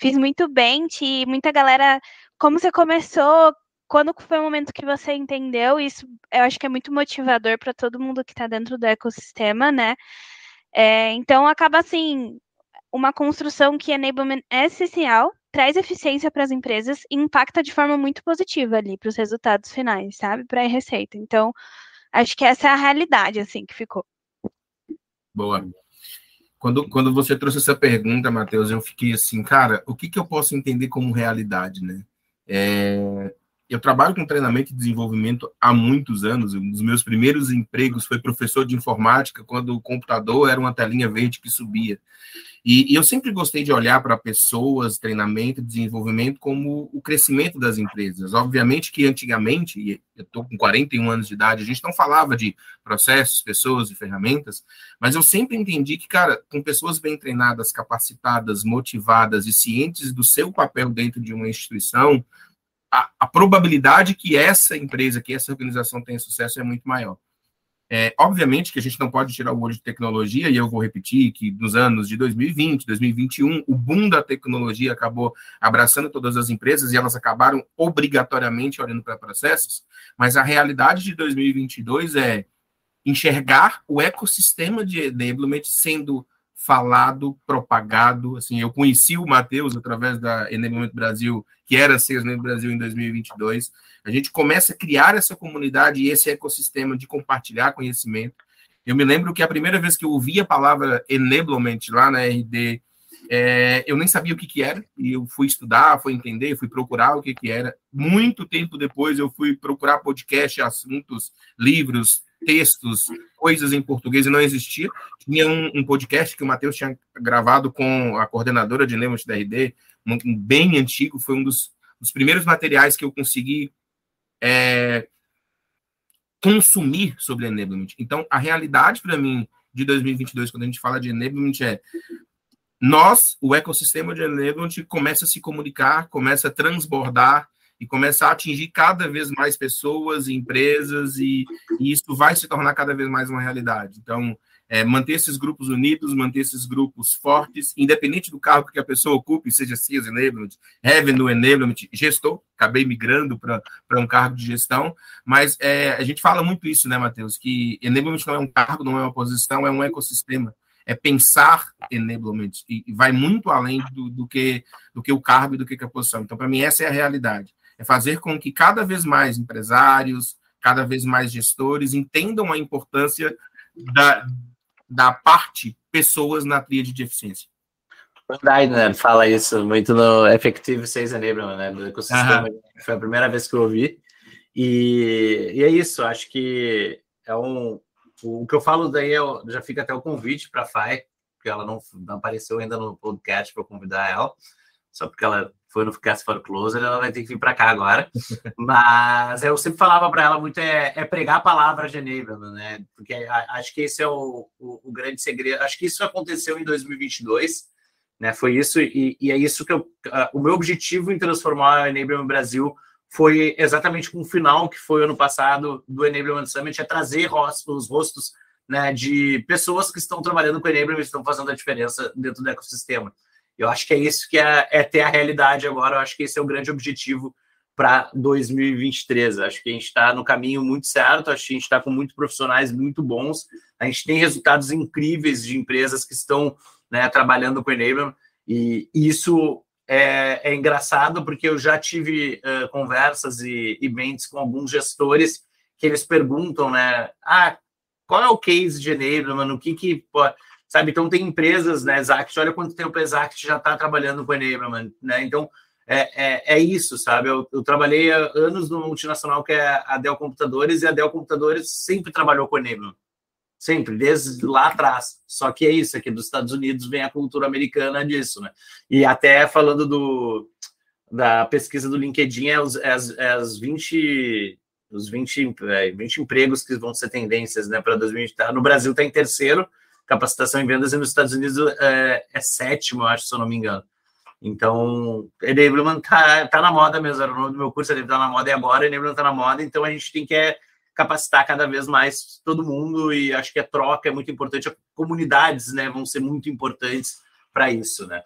Fiz muito bem, muita galera. Como você começou? Quando foi o momento que você entendeu? Isso eu acho que é muito motivador para todo mundo que está dentro do ecossistema, né? É, então acaba assim uma construção que enablement é essencial traz eficiência para as empresas e impacta de forma muito positiva ali para os resultados finais, sabe? Para a receita. Então, acho que essa é a realidade, assim, que ficou. Boa. Quando, quando você trouxe essa pergunta, Matheus, eu fiquei assim, cara, o que, que eu posso entender como realidade, né? É, eu trabalho com treinamento e desenvolvimento há muitos anos. Um dos meus primeiros empregos foi professor de informática, quando o computador era uma telinha verde que subia. E, e eu sempre gostei de olhar para pessoas, treinamento, desenvolvimento como o crescimento das empresas. Obviamente que antigamente, e eu estou com 41 anos de idade, a gente não falava de processos, pessoas e ferramentas, mas eu sempre entendi que, cara, com pessoas bem treinadas, capacitadas, motivadas e cientes do seu papel dentro de uma instituição, a, a probabilidade que essa empresa, que essa organização tenha sucesso é muito maior. É, obviamente que a gente não pode tirar o olho de tecnologia, e eu vou repetir que nos anos de 2020, 2021, o boom da tecnologia acabou abraçando todas as empresas e elas acabaram obrigatoriamente olhando para processos, mas a realidade de 2022 é enxergar o ecossistema de enablement sendo falado, propagado. Assim, eu conheci o Matheus através da Enablement Brasil, que era ser Enablement Brasil em 2022. A gente começa a criar essa comunidade e esse ecossistema de compartilhar conhecimento. Eu me lembro que a primeira vez que eu ouvi a palavra enablement lá na RD, é, eu nem sabia o que, que era, e eu fui estudar, fui entender, fui procurar o que, que era. Muito tempo depois, eu fui procurar podcast, assuntos, livros, textos, coisas em português, e não existia. Tinha um, um podcast que o Matheus tinha gravado com a coordenadora de Lemos da RD, um, bem antigo, foi um dos, dos primeiros materiais que eu consegui é, consumir sobre enablement. Então, a realidade para mim de 2022, quando a gente fala de enablement, é nós, o ecossistema de enablement, começa a se comunicar, começa a transbordar e começa a atingir cada vez mais pessoas, empresas, e, e isso vai se tornar cada vez mais uma realidade. Então, é, manter esses grupos unidos, manter esses grupos fortes, independente do cargo que a pessoa ocupe, seja Sales Enablement, Revenue Enablement, gestor, acabei migrando para um cargo de gestão, mas é, a gente fala muito isso, né, Matheus, que Enablement não é um cargo, não é uma posição, é um ecossistema, é pensar Enablement, e, e vai muito além do, do, que, do que o cargo e do que a posição. Então, para mim, essa é a realidade, é fazer com que cada vez mais empresários, cada vez mais gestores entendam a importância da, da parte pessoas na tríade de eficiência. O Deidner fala isso muito no Effective Sales Enablement, né, do ecossistema. Uhum. Foi a primeira vez que eu ouvi. E, e é isso, acho que é um. O que eu falo daí é, já fica até o convite para a FAI, porque ela não, não apareceu ainda no podcast para convidar ela, só porque ela foi no Cast for Closer, ela vai ter que vir para cá agora. Mas eu sempre falava para ela muito é, é, pregar a palavra enablement, né? Porque acho que esse é o, o, o, grande segredo. Acho que isso aconteceu em 2022, né? Foi isso e, e é isso que eu, uh, o meu objetivo em transformar o Enablement Brasil foi exatamente com o final que foi ano passado do Enablement Summit, é trazer os rostos né, de pessoas que estão trabalhando com Enablement e estão fazendo a diferença dentro do ecossistema. Eu acho que é isso que é, é ter a realidade agora. Eu acho que esse é o grande objetivo para 2023. Acho que a gente está no caminho muito certo, acho que a gente está com muitos profissionais muito bons, a gente tem resultados incríveis de empresas que estão né, trabalhando com o Enablement, e isso é, é, engraçado porque eu já tive uh, conversas e, e mentes com alguns gestores que eles perguntam, né, ah, qual é o case de Enablement, o que que... Pô, sabe? Então tem empresas, né, Exact, olha quanto tempo a Exact já está trabalhando com enablement, né? Então é, é, é isso, sabe? Eu, eu, trabalhei há anos no multinacional que é a Dell Computadores e a Dell Computadores sempre trabalhou com enablement. Sempre, desde lá atrás. Só que é isso, aqui dos Estados Unidos vem a cultura americana disso, né? E até falando do, da pesquisa do LinkedIn, é, os, é, é as 20, os 20, é, 20 empregos que vão ser tendências né, para 2020. Tá, no Brasil está em terceiro, capacitação em vendas e nos Estados Unidos é, é sétimo, acho, se eu não me engano. Então, Enablement tá, tá na moda mesmo, era o nome do meu curso, ele tá na moda e agora Enablement tá na moda, então a gente tem que é, capacitar cada vez mais todo mundo e acho que a troca é muito importante, as comunidades, né, vão ser muito importantes para isso, né.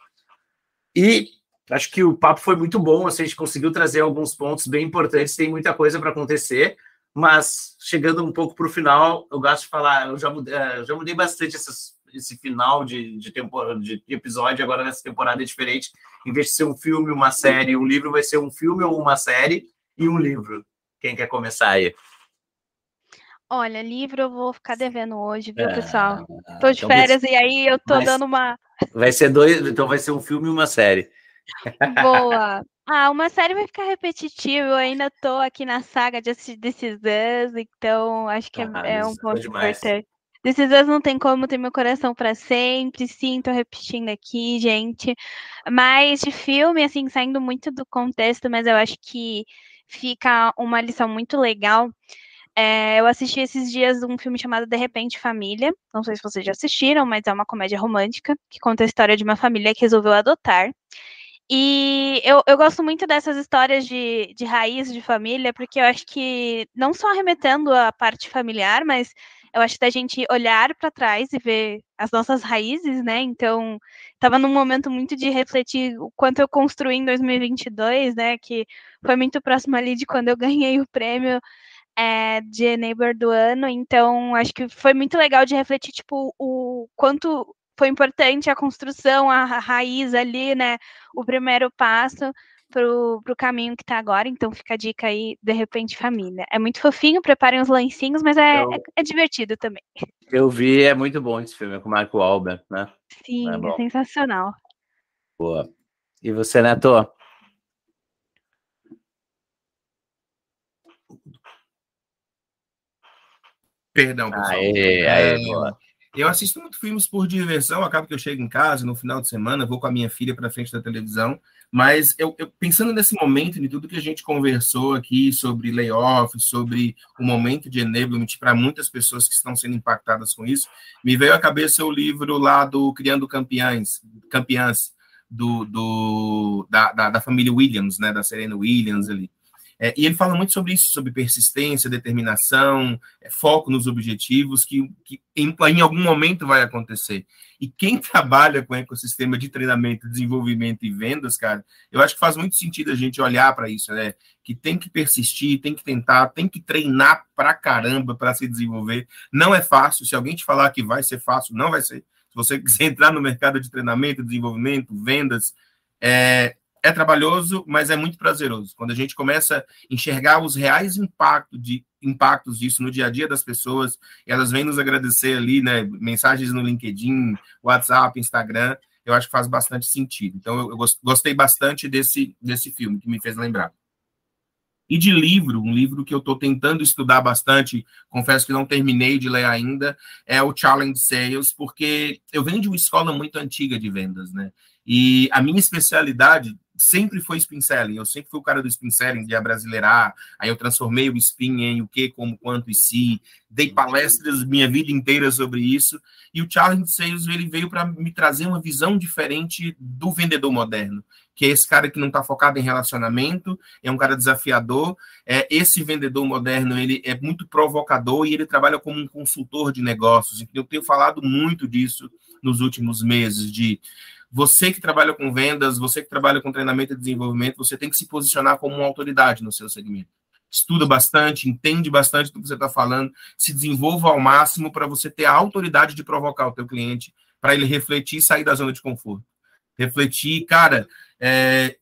E acho que o papo foi muito bom, assim, a gente conseguiu trazer alguns pontos bem importantes, tem muita coisa para acontecer, mas chegando um pouco para o final, eu gosto de falar, eu já mudei, é, já mudei bastante essas, esse final de, de, temporada, de episódio, agora nessa temporada é diferente. Em vez de ser um filme, uma série, um livro vai ser um filme ou uma série e um livro. Quem quer começar aí? Olha, livro eu vou ficar devendo hoje, viu, pessoal? Ah, tô de então férias vai... e aí eu tô vai... dando uma. Vai ser dois, então vai ser um filme e uma série. Boa. Ah, uma série vai ficar repetitiva. Eu ainda tô aqui na saga de assistir This Is Us, então acho que é, ah, é um ponto importante. This Is Us não tem como ter meu coração para sempre. Sim, tô repetindo aqui, gente. Mas de filme, assim, saindo muito do contexto, mas eu acho que fica uma lição muito legal. É, eu assisti esses dias um filme chamado De Repente Família. Não sei se vocês já assistiram, mas é uma comédia romântica que conta a história de uma família que resolveu adotar. E eu, eu gosto muito dessas histórias de, de raiz de família, porque eu acho que não só remetendo à parte familiar, mas eu acho que da gente olhar para trás e ver as nossas raízes, né? Então, estava num momento muito de refletir o quanto eu construí em 2022, né? Que foi muito próximo ali de quando eu ganhei o prêmio é, de Neighbor do ano. Então, acho que foi muito legal de refletir, tipo, o quanto foi importante a construção, a raiz ali, né? O primeiro passo para o caminho que está agora. Então fica a dica aí, de repente, família. É muito fofinho, preparem os lencinhos, mas é, eu, é, é, divertido também. Eu vi, é muito bom esse filme com o Marco Albert, né? Sim, é, é sensacional. Boa. E você, Neto? Perdão, pessoal. Aê, aê, boa. Eu assisto muito filmes por diversão, acaba que eu chego em casa no final de semana, vou com a minha filha para frente da televisão, mas eu, eu, pensando nesse momento, de tudo que a gente conversou aqui sobre layoff, sobre o momento de enablement para muitas pessoas que estão sendo impactadas com isso, me veio à cabeça o livro lá do Criando Campeãs, Campeãs do, do da, da, da família Williams, né, da Serena Williams ali. É, e ele fala muito sobre isso, sobre persistência, determinação, é, foco nos objetivos, que, que em, em, algum momento vai acontecer. E quem trabalha com ecossistema de treinamento, desenvolvimento e vendas, cara, eu acho que faz muito sentido a gente olhar para isso, né? Que tem que persistir, tem que tentar, tem que treinar pra caramba para se desenvolver. Não é fácil. Se alguém te falar que vai ser fácil, não vai ser. Se você quiser entrar no mercado de treinamento, desenvolvimento, vendas, é, é trabalhoso, mas é muito prazeroso. Quando a gente começa a enxergar os reais impactos, de, impactos disso no dia a dia das pessoas, elas vêm nos agradecer ali, né? Mensagens no LinkedIn, WhatsApp, Instagram, eu acho que faz bastante sentido. Então, eu gostei bastante desse, desse filme, que me fez lembrar. E de livro, um livro que eu estou tentando estudar bastante, confesso que não terminei de ler ainda, é o Challenge Sales, porque eu venho de uma escola muito antiga de vendas, né? E a minha especialidade sempre foi spin selling. Eu sempre fui o cara do spin selling, de abrasileirar. Aí eu transformei o spin em o que, como, quanto e se. Dei palestras minha vida inteira sobre isso. E o Challenge Sales ele veio para me trazer uma visão diferente do vendedor moderno, que é esse cara que não está focado em relacionamento, é um cara desafiador. É esse vendedor moderno ele é muito provocador e ele trabalha como um consultor de negócios. Então, eu tenho falado muito disso nos últimos meses de você que trabalha com vendas, você que trabalha com treinamento e desenvolvimento, você tem que se posicionar como uma autoridade no seu segmento. Estuda bastante, entende bastante do que você está falando, se desenvolva ao máximo para você ter a autoridade de provocar o teu cliente, para ele refletir e sair da zona de conforto. Refletir, cara, é,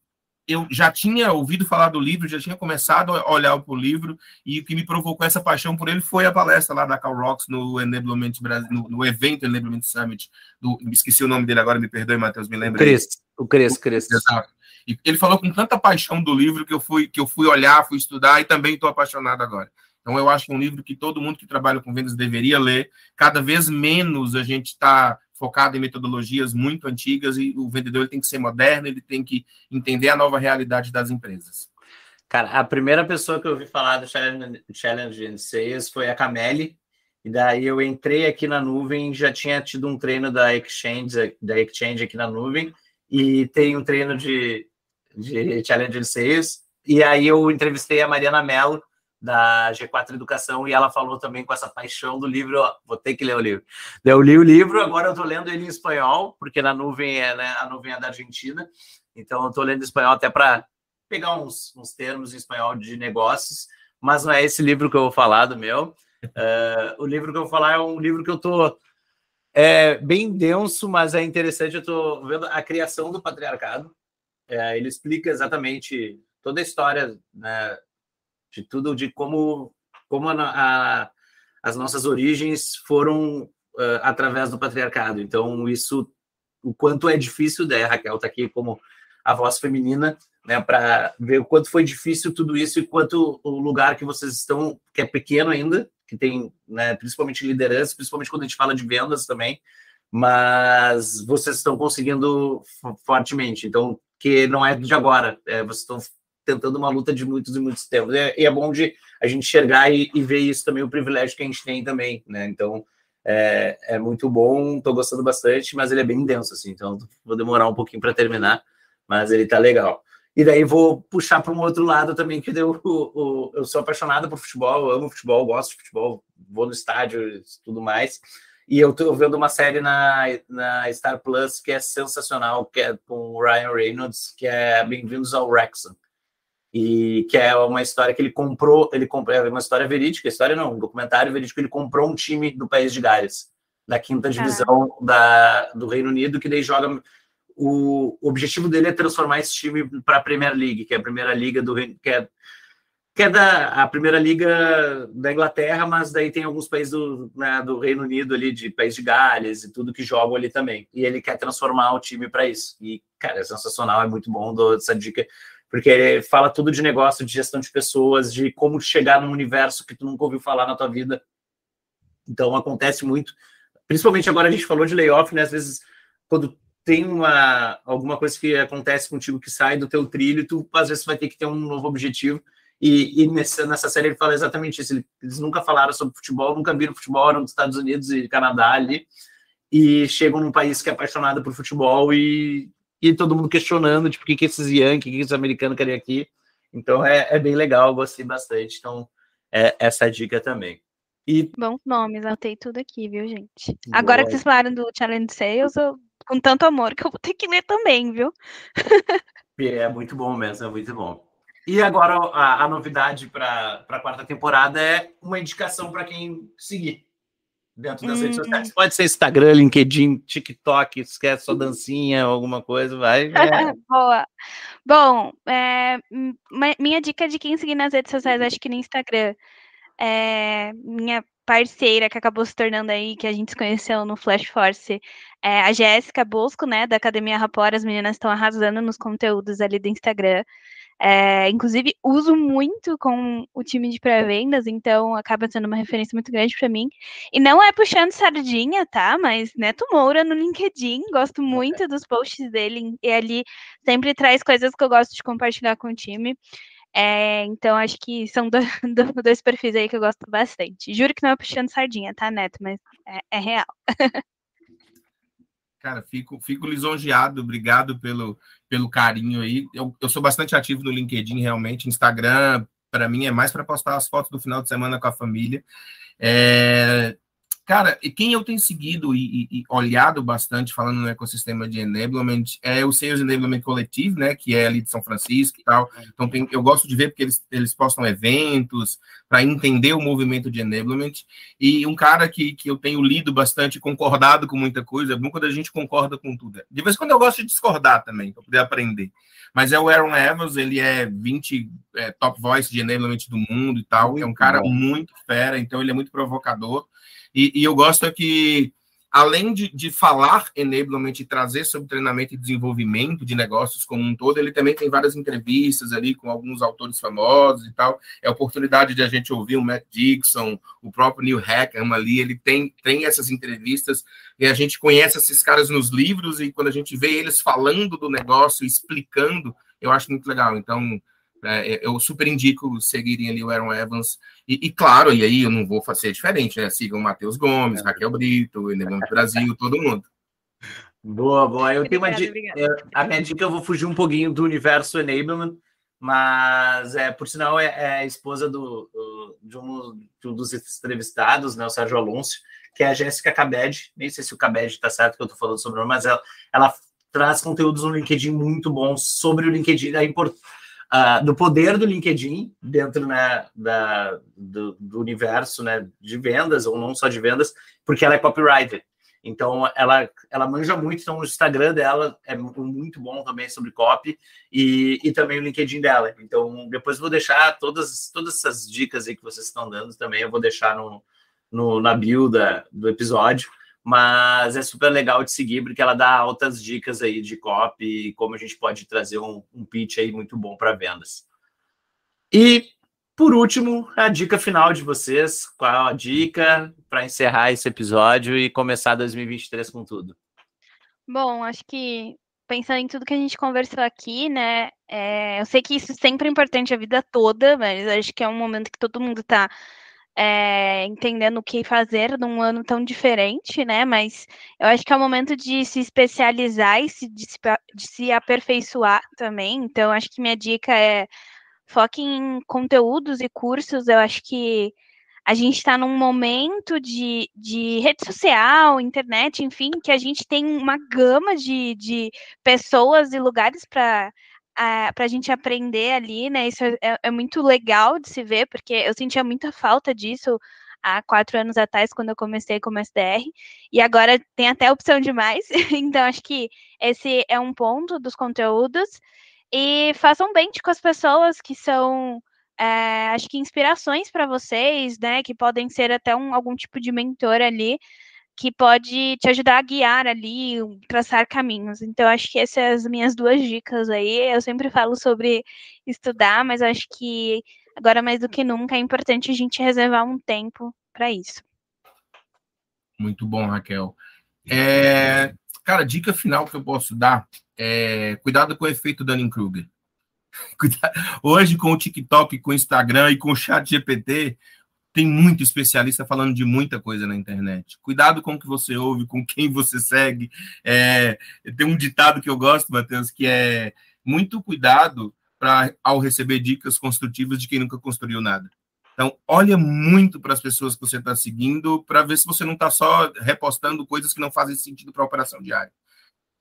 eu já tinha ouvido falar do livro, já tinha começado a olhar para o livro, e o que me provocou essa paixão por ele foi a palestra lá da Cal Rocks no Enablement Brasil, no, no, evento Enablement Summit, do, esqueci o nome dele agora, me perdoe, Matheus, me lembra. Cris, o Cris, Cris. Exato. E ele falou com tanta paixão do livro que eu fui, que eu fui olhar, fui estudar e também estou apaixonado agora. Então, eu acho que é um livro que todo mundo que trabalha com vendas deveria ler. Cada vez menos a gente está focado em metodologias muito antigas e o vendedor tem que ser moderno, ele tem que entender a nova realidade das empresas. Cara, a primeira pessoa que eu ouvi falar do Challenge, Challenge in Sales foi a Cameli, e daí eu entrei aqui na nuvem, já tinha tido um treino da Exchange, da Exchange aqui na nuvem, e tem um treino de, de Challenge in Sales, e aí eu entrevistei a Mariana Mello, da G4 Educação, e ela falou também com essa paixão do livro, ó, vou ter que ler o livro. Eu li o livro, agora eu estou lendo ele em espanhol, porque na nuvem é, né, a nuvem é da Argentina, então eu estou lendo em espanhol até para pegar uns, uns termos em espanhol de negócios, mas não é esse livro que eu vou falar do meu. Uh, o livro que eu vou falar é um livro que eu estou é bem denso, mas é interessante. Eu estou vendo a criação do patriarcado. É, ele explica exatamente toda a história né, de tudo, de como, como a, a, as nossas origens foram uh, através do patriarcado. Então, isso, o quanto é difícil, né? A Raquel está aqui como a voz feminina, né, para ver o quanto foi difícil tudo isso e quanto o lugar que vocês estão, que é pequeno ainda, que tem, né, principalmente liderança, principalmente quando a gente fala de vendas também, mas vocês estão conseguindo fortemente. Então, que não é de agora, é, vocês estão tentando uma luta de muitos e muitos tempos. É, e é bom de a gente enxergar e, e, ver isso também, o privilégio que a gente tem também, né? Então, é, é muito bom, estou gostando bastante, mas ele é bem denso, assim, então vou demorar um pouquinho para terminar, mas ele tá legal. E daí vou puxar para um outro lado também, que eu, eu, eu sou apaixonado por futebol, amo futebol, gosto de futebol, vou no estádio e tudo mais. E eu estou vendo uma série na, na Star Plus que é sensacional, que é com o Ryan Reynolds, que é Bem-vindos ao Wrexham e que é uma história que ele comprou, ele comprou, é uma história verídica, história não, um documentário verídico, ele comprou um time do país de Gales. da quinta divisão da, do Reino Unido, que daí joga. O, o objetivo dele é transformar esse time para a Premier League, que é a primeira liga do que é que é da a primeira liga da Inglaterra, mas daí tem alguns países do, né, do Reino Unido ali, de País de Gales e tudo que jogam ali também. E ele quer transformar o time para isso. E, cara, é sensacional, é muito bom essa dica, porque ele fala tudo de negócio, de gestão de pessoas, de como chegar num universo que tu nunca ouviu falar na tua vida. Então acontece muito. Principalmente agora a gente falou de layoff, né? Às vezes, quando tem uma, alguma coisa que acontece contigo que sai do teu trilho, tu às vezes vai ter que ter um novo objetivo e, e nessa, nessa série ele fala exatamente isso. Eles nunca falaram sobre futebol, nunca viram futebol, eram dos Estados Unidos e Canadá ali. E chegam num país que é apaixonado por futebol e, e todo mundo questionando, tipo, o que, que esses Yankees, o que, que esses americanos querem aqui. Então é, é bem legal, gostei bastante. Então, é essa dica também. E... Bons nomes, anotei tudo aqui, viu, gente? Boa. Agora que vocês falaram do Challenge Sales, eu, com tanto amor que eu vou ter que ler também, viu? é muito bom mesmo, é muito bom. E agora a, a novidade para a quarta temporada é uma indicação para quem seguir dentro das hum. redes sociais. Pode ser Instagram, LinkedIn, TikTok, esquece só dancinha, alguma coisa, vai. É. Boa. Bom, é, minha dica de quem seguir nas redes sociais, acho que no Instagram, é, minha parceira que acabou se tornando aí, que a gente se conheceu no Flash Force, é a Jéssica Bosco, né, da Academia Rapor, as meninas estão arrasando nos conteúdos ali do Instagram. É, inclusive, uso muito com o time de pré-vendas, então acaba sendo uma referência muito grande para mim. E não é puxando sardinha, tá? Mas Neto Moura no LinkedIn, gosto muito dos posts dele, e ali sempre traz coisas que eu gosto de compartilhar com o time. É, então, acho que são do, do, dois perfis aí que eu gosto bastante. Juro que não é puxando sardinha, tá, Neto? Mas é, é real. Cara, fico, fico lisonjeado, obrigado pelo, pelo carinho aí. Eu, eu sou bastante ativo no LinkedIn, realmente. Instagram, para mim, é mais para postar as fotos do final de semana com a família. É, Cara, e quem eu tenho seguido e, e, olhado bastante falando no ecossistema de enablement é o Sales Enablement Coletivo, né, que é ali de São Francisco e tal. Então tem, eu gosto de ver porque eles, eles postam eventos para entender o movimento de enablement. E um cara que, que eu tenho lido bastante, concordado com muita coisa, é bom quando a gente concorda com tudo. De vez em quando eu gosto de discordar também, para poder aprender. Mas é o Aaron Evans, ele é 20 é, top voice de enablement do mundo e tal, é um cara muito fera, então ele é muito provocador. E, e eu gosto é que, além de, de falar enablement e trazer sobre treinamento e desenvolvimento de negócios como um todo, ele também tem várias entrevistas ali com alguns autores famosos e tal. É oportunidade de a gente ouvir o Matt Dixon, o próprio Neil Hackham ali, ele tem, tem essas entrevistas e a gente conhece esses caras nos livros e quando a gente vê eles falando do negócio, explicando, eu acho muito legal. Então, é, eu super indico seguirem ali o Aaron Evans. E, e, claro, e aí eu não vou fazer diferente, né? Sigam o Matheus Gomes, é. Raquel Brito, Enegando Brasil, todo mundo. Boa, boa. Eu tenho uma dica. A minha dica eu vou fugir um pouquinho do universo enablement, mas é, por sinal é, é a esposa do, do, de, um, de, um, dos entrevistados, né, o Sérgio Alonso, que é a Jéssica Cabed. Nem sei se o Cabed está certo que eu estou falando sobre o mas ela, ela traz conteúdos no LinkedIn muito bons sobre o LinkedIn, a importância uh, do poder do LinkedIn dentro né, da, do, do, universo né, de vendas, ou não só de vendas, porque ela é copywriter. Então, ela, ela manja muito, então o Instagram dela é muito bom também sobre copy e, e também o LinkedIn dela. Então, depois vou deixar todas, todas essas dicas aí que vocês estão dando também, eu vou deixar no, no, na da, do episódio mas é super legal de seguir porque ela dá altas dicas aí de copy e como a gente pode trazer um, um pitch aí muito bom para vendas. E por último, a dica final de vocês, qual a dica para encerrar esse episódio e começar 2023 com tudo? Bom, acho que pensando em tudo que a gente conversou aqui, né? É, eu sei que isso sempre é importante a vida toda, mas acho que é um momento que todo mundo está é, entendendo o que fazer num ano tão diferente, né? Mas eu acho que é o momento de se especializar e se, de, de se aperfeiçoar também. Então, acho que minha dica é foque em conteúdos e cursos. Eu acho que a gente está num momento de, de rede social, internet, enfim, que a gente tem uma gama de, de pessoas e lugares para para a gente aprender ali, né? Isso é, é, muito legal de se ver, porque eu sentia muita falta disso há quatro anos atrás, quando eu comecei como SDR, e agora tem até opção de mais. então, acho que esse é um ponto dos conteúdos. E façam bem com as pessoas que são, é, acho que inspirações para vocês, né? Que podem ser até um, algum tipo de mentor ali que pode te ajudar a guiar ali, traçar caminhos. Então, acho que essas são as minhas duas dicas aí. Eu sempre falo sobre estudar, mas acho que agora mais do que nunca é importante a gente reservar um tempo para isso. Muito bom, Raquel. É, cara, dica final que eu posso dar é cuidado com o efeito Dunning-Kruger. Hoje, com o TikTok, com o Instagram e com o chat GPT, tem muito especialista falando de muita coisa na internet. Cuidado com o que você ouve, com quem você segue. É, tem um ditado que eu gosto, Matheus, que é muito cuidado para ao receber dicas construtivas de quem nunca construiu nada. Então, olha muito para as pessoas que você está seguindo para ver se você não está só repostando coisas que não fazem sentido para a operação diária.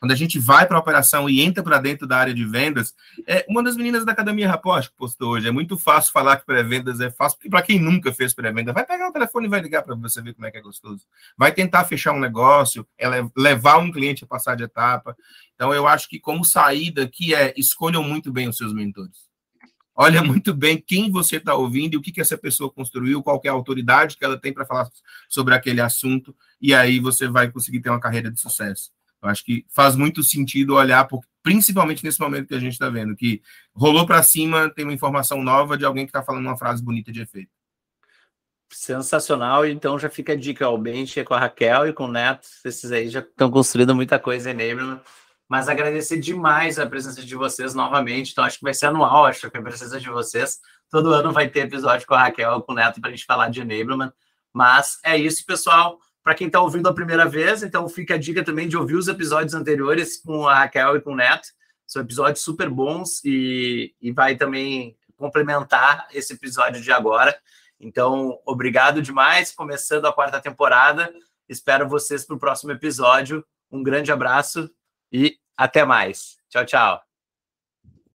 Quando a gente vai para a operação e entra para dentro da área de vendas, é uma das meninas da Academia Rapoche que postou hoje. É muito fácil falar que pré-vendas é fácil, porque para quem nunca fez pré-venda, vai pegar o telefone e vai ligar para você ver como é que é gostoso. Vai tentar fechar um negócio, é levar um cliente a passar de etapa. Então, eu acho que como saída que é escolham muito bem os seus mentores. Olha muito bem quem você está ouvindo e o que, que essa pessoa construiu, qual é a autoridade que ela tem para falar sobre aquele assunto, e aí você vai conseguir ter uma carreira de sucesso. Eu acho que faz muito sentido olhar, principalmente nesse momento que a gente está vendo, que rolou para cima, tem uma informação nova de alguém que está falando uma frase bonita de efeito. Sensacional, então já fica a dica, o Bench é com a Raquel e com o Neto, esses aí já estão construindo muita coisa em Enablement, mas agradecer demais a presença de vocês novamente, então acho que vai ser anual, acho que a presença de vocês, todo ano vai ter episódio com a Raquel e com o Neto para a gente falar de Enablement, mas é isso, pessoal, para quem está ouvindo a primeira vez, então fica a dica também de ouvir os episódios anteriores com a Raquel e com o Neto. São episódios super bons e, e vai também complementar esse episódio de agora. Então, obrigado demais. Começando a quarta temporada. Espero vocês para o próximo episódio. Um grande abraço e até mais. Tchau, tchau.